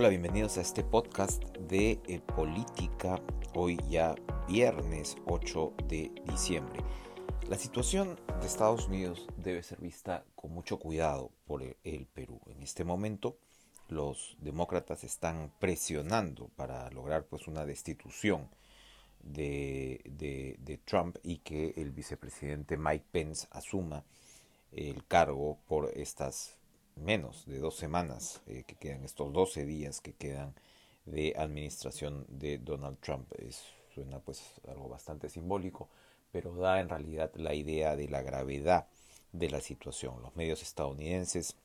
Hola, bienvenidos a este podcast de eh, política, hoy ya viernes 8 de diciembre. La situación de Estados Unidos debe ser vista con mucho cuidado por el, Perú. En este momento los demócratas están presionando para lograr pues una destitución de, de Trump y que el vicepresidente Mike Pence asuma el cargo por estas menos de dos semanas eh, que quedan, estos 12 días que quedan de administración de Donald Trump. Suena pues algo bastante simbólico, pero da en realidad la idea de la gravedad de la situación. Los medios estadounidenses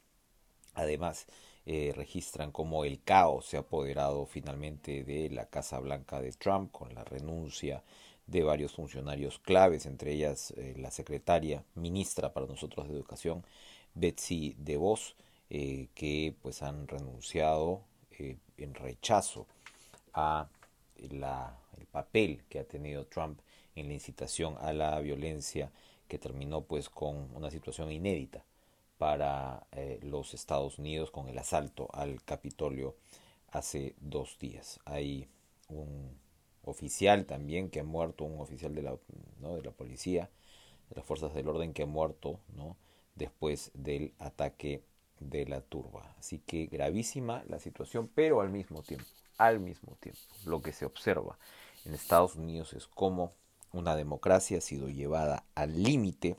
además eh, registran cómo el caos se ha apoderado finalmente de la Casa Blanca de Trump con la renuncia de varios funcionarios claves, entre ellas eh, la secretaria ministra para nosotros de Educación, Betsy DeVos, eh, que pues han renunciado eh, en rechazo a la, el papel que ha tenido Trump en la incitación a la violencia que terminó pues con una situación inédita para eh, los Estados Unidos con el asalto al Capitolio hace dos días. Hay un oficial también que ha muerto, un oficial de la, ¿no? de la policía, de las fuerzas del orden que ha muerto ¿no? después del ataque de la turba. Así que gravísima la situación, pero al mismo tiempo, al mismo tiempo, lo que se observa en Estados Unidos es cómo una democracia ha sido llevada al límite,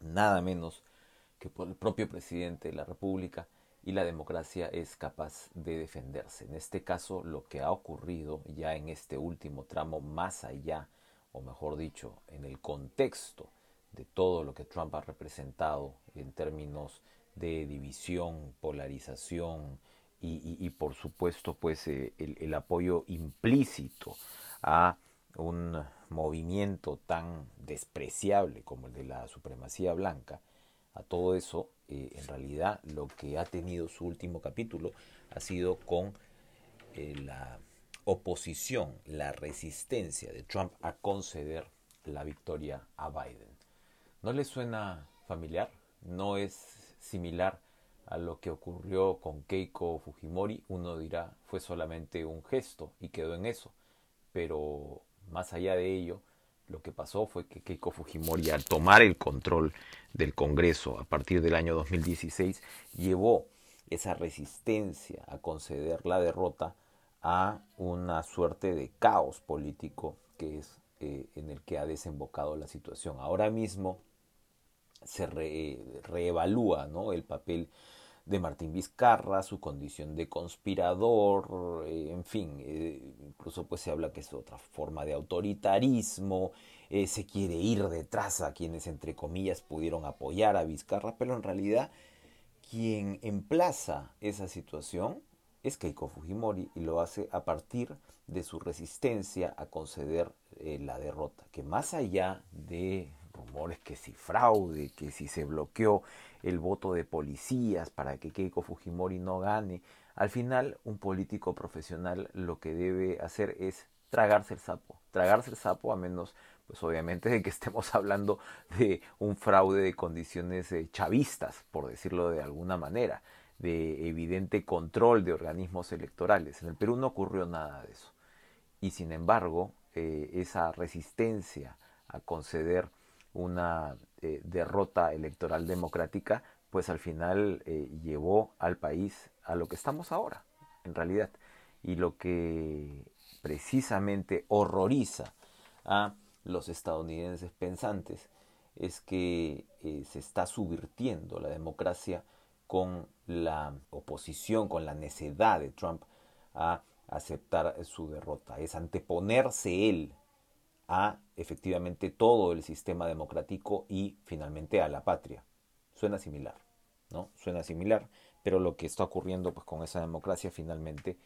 nada menos que por el propio presidente de la República, y la democracia es capaz de defenderse. En este caso, lo que ha ocurrido ya en este último tramo, más allá, o mejor dicho, en el contexto de todo lo que Trump ha representado en términos de división, polarización y, por supuesto pues eh, el, apoyo implícito a un movimiento tan despreciable como el de la supremacía blanca, a todo eso eh, en realidad lo que ha tenido su último capítulo ha sido con eh, la oposición, la resistencia de Trump a conceder la victoria a Biden. ¿No le suena familiar? ¿No es similar a lo que ocurrió con Keiko Fujimori, uno dirá fue solamente un gesto y quedó en eso, pero más allá de ello, lo que pasó fue que Keiko Fujimori al tomar el control del Congreso a partir del año 2016 llevó esa resistencia a conceder la derrota a una suerte de caos político que es eh, en el que ha desembocado la situación. Ahora mismo se reevalúa ¿no? el papel de Martín Vizcarra, su condición de conspirador, eh, en fin, eh, incluso pues se habla que es otra forma de autoritarismo, eh, se quiere ir detrás a quienes entre comillas pudieron apoyar a Vizcarra, pero en realidad quien emplaza esa situación es Keiko Fujimori y lo hace a partir de su resistencia a conceder la derrota, que más allá de rumores que si fraude, que si se bloqueó el voto de policías para que Keiko Fujimori no gane. Al final, un político profesional lo que debe hacer es tragarse el sapo, tragarse el sapo a menos, pues obviamente, de que estemos hablando de un fraude de condiciones eh, chavistas, por decirlo de alguna manera, de evidente control de organismos electorales. En el Perú no ocurrió nada de eso. Y sin embargo, eh, esa resistencia a conceder una eh, derrota electoral democrática, pues al final eh, llevó al país a lo que estamos ahora, en realidad. Y lo que precisamente horroriza a los estadounidenses pensantes es que eh, se está subvirtiendo la democracia con la oposición, con la necedad de Trump a aceptar su derrota. Es anteponerse él a efectivamente todo el sistema democrático y finalmente a la patria. Suena similar, ¿no? Suena similar, pero lo que está ocurriendo pues con esa democracia finalmente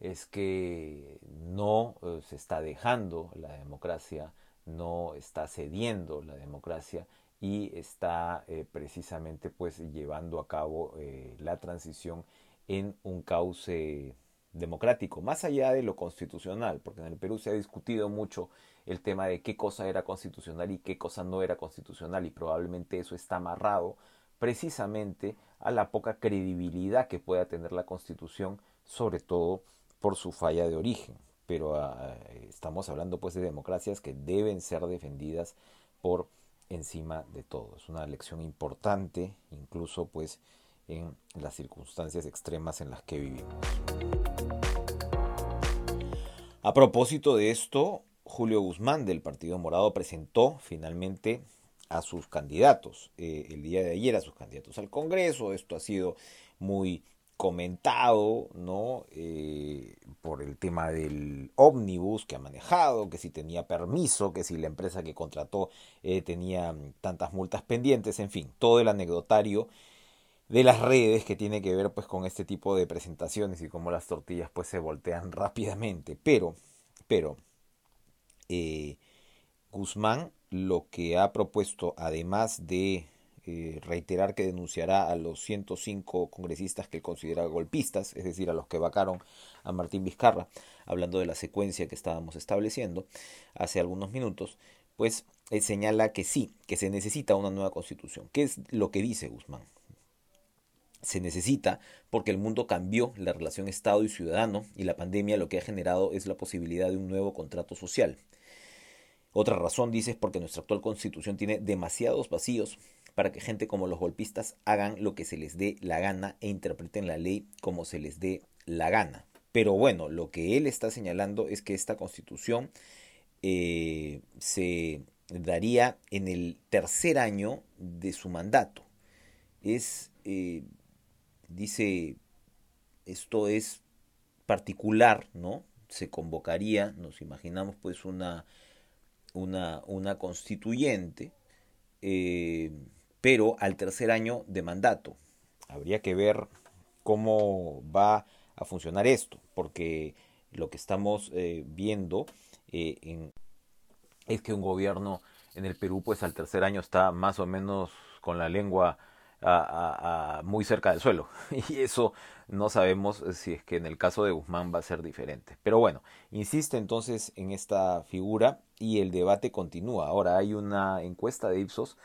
es que no eh, se está dejando la democracia, no está cediendo la democracia y está eh, precisamente pues llevando a cabo eh, la transición en un cauce democrático, más allá de lo constitucional, porque en el Perú se ha discutido mucho el tema de qué cosa era constitucional y qué cosa no era constitucional y probablemente eso está amarrado precisamente a la poca credibilidad que pueda tener la Constitución, sobre todo por su falla de origen. Pero ah, estamos hablando pues de democracias que deben ser defendidas por encima de todo. Es una lección importante, incluso pues en las circunstancias extremas en las que vivimos. A propósito de esto, Julio Guzmán del Partido Morado presentó finalmente a sus candidatos eh, el día de ayer, a sus candidatos al Congreso. Esto ha sido muy comentado, ¿no? Eh, por el tema del ómnibus que ha manejado, que si tenía permiso, que si la empresa que contrató eh, tenía tantas multas pendientes, en fin, todo el anecdotario de las redes que tiene que ver pues con este tipo de presentaciones y cómo las tortillas pues se voltean rápidamente. Pero, pero, eh, Guzmán lo que ha propuesto, además de eh, reiterar que denunciará a los 105 congresistas que considera golpistas, es decir, a los que vacaron a Martín Vizcarra, hablando de la secuencia que estábamos estableciendo hace algunos minutos, pues él señala que sí, que se necesita una nueva constitución. ¿Qué es lo que dice Guzmán? Se necesita porque el mundo cambió la relación Estado y ciudadano y la pandemia lo que ha generado es la posibilidad de un nuevo contrato social. Otra razón, dice, es porque nuestra actual constitución tiene demasiados vacíos para que gente como los golpistas hagan lo que se les dé la gana e interpreten la ley como se les dé la gana. Pero bueno, lo que él está señalando es que esta constitución eh, se daría en el tercer año de su mandato. Es, eh, dice, esto es particular, ¿no? Se convocaría, nos imaginamos pues una, una, una constituyente, eh, pero al tercer año de mandato. Habría que ver cómo va a funcionar esto, porque lo que estamos eh, viendo eh, es que un gobierno en el Perú, pues al tercer año está más o menos con la lengua muy cerca del suelo. Y eso no sabemos si es que en el caso de Guzmán va a ser diferente. Pero bueno, insiste entonces en esta figura y el debate continúa. Ahora hay una encuesta de Ipsos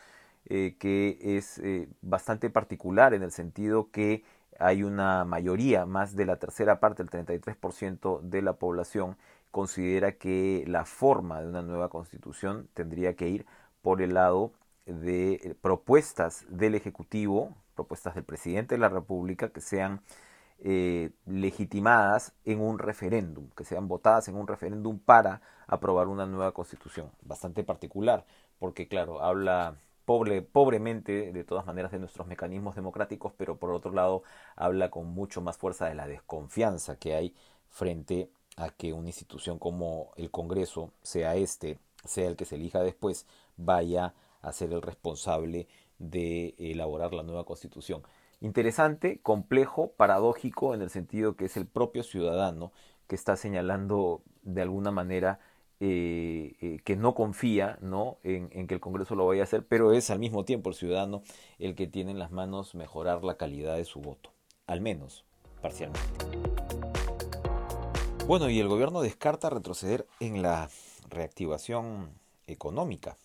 eh, que es eh, bastante particular en el sentido que hay una mayoría, más de la tercera parte, el 33% de la población, considera que la forma de una nueva constitución tendría que ir por el lado de propuestas del Ejecutivo, propuestas del presidente de la República que sean eh, legitimadas en un referéndum, que sean votadas en un referéndum para aprobar una nueva constitución. Bastante particular, porque claro, habla pobre, pobremente de todas maneras de nuestros mecanismos democráticos, pero por otro lado habla con mucho más fuerza de la desconfianza que hay frente a que una institución como el Congreso, sea este, sea el que se elija después, vaya a ser el responsable de elaborar la nueva constitución. Interesante, complejo, paradójico en el sentido que es el propio ciudadano que está señalando de alguna manera eh, eh, que no confía ¿no? En, en, que el Congreso lo vaya a hacer, pero es al mismo tiempo el ciudadano el que tiene en las manos mejorar la calidad de su voto, al menos parcialmente. Bueno, y el gobierno descarta retroceder en la reactivación económica.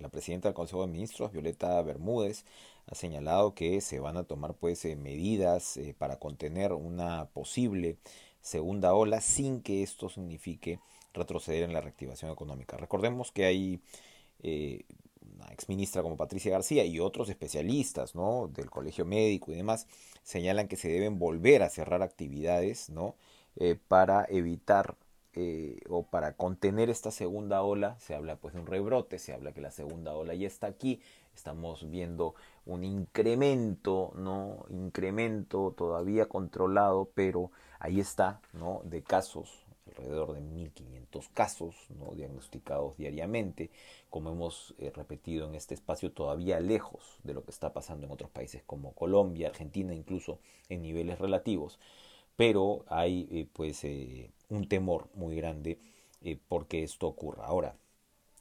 La presidenta del Consejo de Ministros, Violeta Bermúdez, ha señalado que se van a tomar pues eh, medidas para contener una posible segunda ola sin que esto signifique retroceder en la reactivación económica. Recordemos que hay eh, una exministra como Patricia García y otros especialistas ¿no? del colegio médico y demás señalan que se deben volver a cerrar actividades ¿no? Eh, para evitar eh, o para contener esta segunda ola. Se habla pues de un rebrote, se habla que la segunda ola ya está aquí. Estamos viendo un incremento, ¿no? Incremento todavía controlado, pero ahí está, ¿no? De casos alrededor de 1.500 casos ¿no? diagnosticados diariamente, como hemos eh, repetido en este espacio, todavía lejos de lo que está pasando en otros países como Colombia, Argentina, incluso en niveles relativos, pero hay eh, pues eh, un temor muy grande porque esto ocurra. Ahora,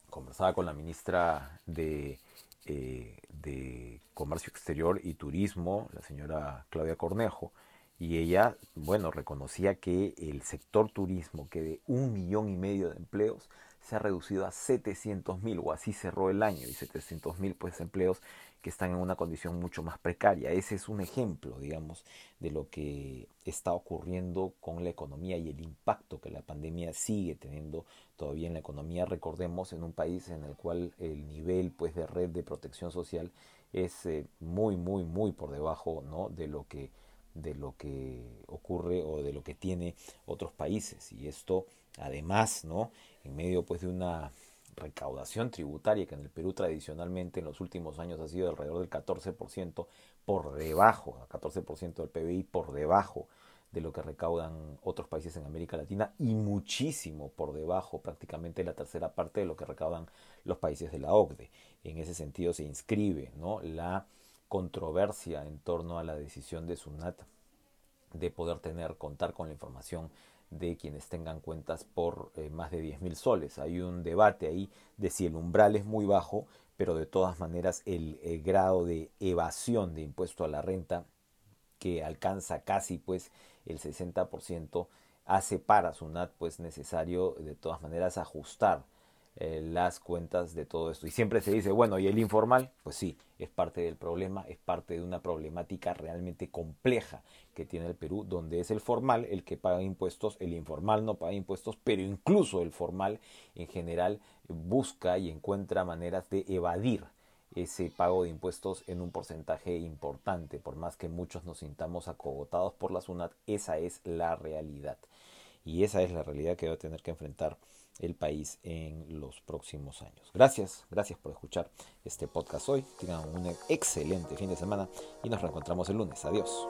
conversaba con la ministra de, de Comercio Exterior y Turismo, la señora Claudia Cornejo, y ella, bueno, reconocía que el sector turismo, que de un millón y medio de empleos, se ha reducido a 700 mil o así cerró el año y 700 mil pues empleos que están en una condición mucho más precaria. Ese es un ejemplo, digamos, de lo que está ocurriendo con la economía y el impacto que la pandemia sigue teniendo todavía en la economía. Recordemos en un país en el cual el nivel pues de red de protección social es eh, muy muy muy por debajo, ¿no? de lo que de lo que ocurre o de lo que tiene otros países y esto además, ¿no? En medio pues de una recaudación tributaria que en el Perú tradicionalmente en los últimos años ha sido alrededor del 14% por debajo, 14% del PBI por debajo de lo que recaudan otros países en América Latina y muchísimo por debajo, prácticamente la tercera parte de lo que recaudan los países de la OCDE. En ese sentido se inscribe ¿no? la controversia en torno a la decisión de SUNAT de poder tener, contar con la información de quienes tengan cuentas por eh, más de 10 mil soles. Hay un debate ahí de si el umbral es muy bajo, pero de todas maneras el, grado de evasión de impuesto a la renta que alcanza casi pues el 60% hace para SUNAT pues necesario de todas maneras ajustar eh, las cuentas de todo esto. Y siempre se dice, bueno, ¿y el informal? Pues sí, es parte del problema, es parte de una problemática realmente compleja que tiene el Perú, donde es el formal el que paga impuestos, el informal no paga impuestos, pero incluso el formal en general busca y encuentra maneras de evadir ese pago de impuestos en un porcentaje importante, por más que muchos nos sintamos acogotados por la SUNAT, esa es la realidad. Y esa es la realidad que va a tener que enfrentar el país en los próximos años. Gracias, gracias por escuchar este podcast hoy. Tengan un excelente fin de semana y nos reencontramos el lunes. Adiós.